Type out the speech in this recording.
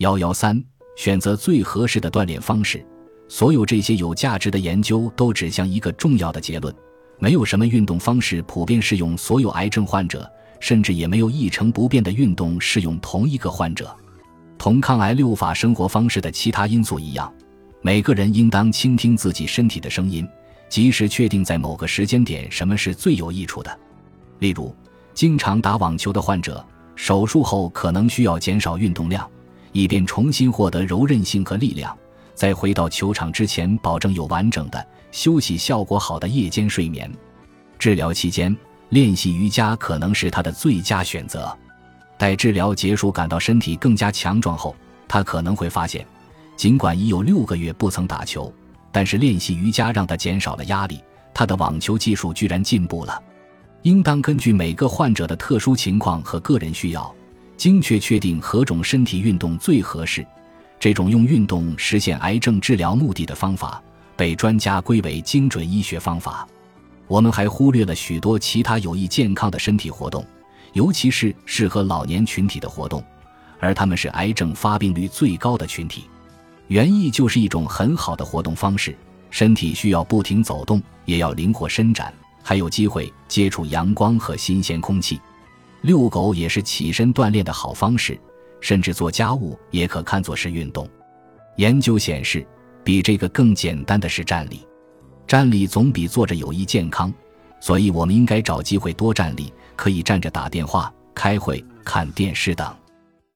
幺幺三，选择最合适的锻炼方式。所有这些有价值的研究都指向一个重要的结论：没有什么运动方式普遍适用所有癌症患者，甚至也没有一成不变的运动适用同一个患者。同抗癌六法生活方式的其他因素一样，每个人应当倾听自己身体的声音，及时确定在某个时间点什么是最有益处的。例如，经常打网球的患者，手术后可能需要减少运动量，以便重新获得柔韧性和力量。在回到球场之前，保证有完整的休息、效果好的夜间睡眠。治疗期间练习瑜伽可能是他的最佳选择。待治疗结束，感到身体更加强壮后，他可能会发现，尽管已有六个月不曾打球，但是练习瑜伽让他减少了压力，他的网球技术居然进步了。应当根据每个患者的特殊情况和个人需要，精确确定何种身体运动最合适。这种用运动实现癌症治疗目的的方法，被专家归为精准医学方法。我们还忽略了许多其他有益健康的身体活动，尤其是适合老年群体的活动，而他们是癌症发病率最高的群体。园艺就是一种很好的活动方式，身体需要不停走动，也要灵活伸展，还有机会接触阳光和新鲜空气。遛狗也是起身锻炼的好方式。甚至做家务也可看作是运动。研究显示，比这个更简单的是站立，站立总比坐着有益健康，所以我们应该找机会多站立，可以站着打电话、开会、看电视等。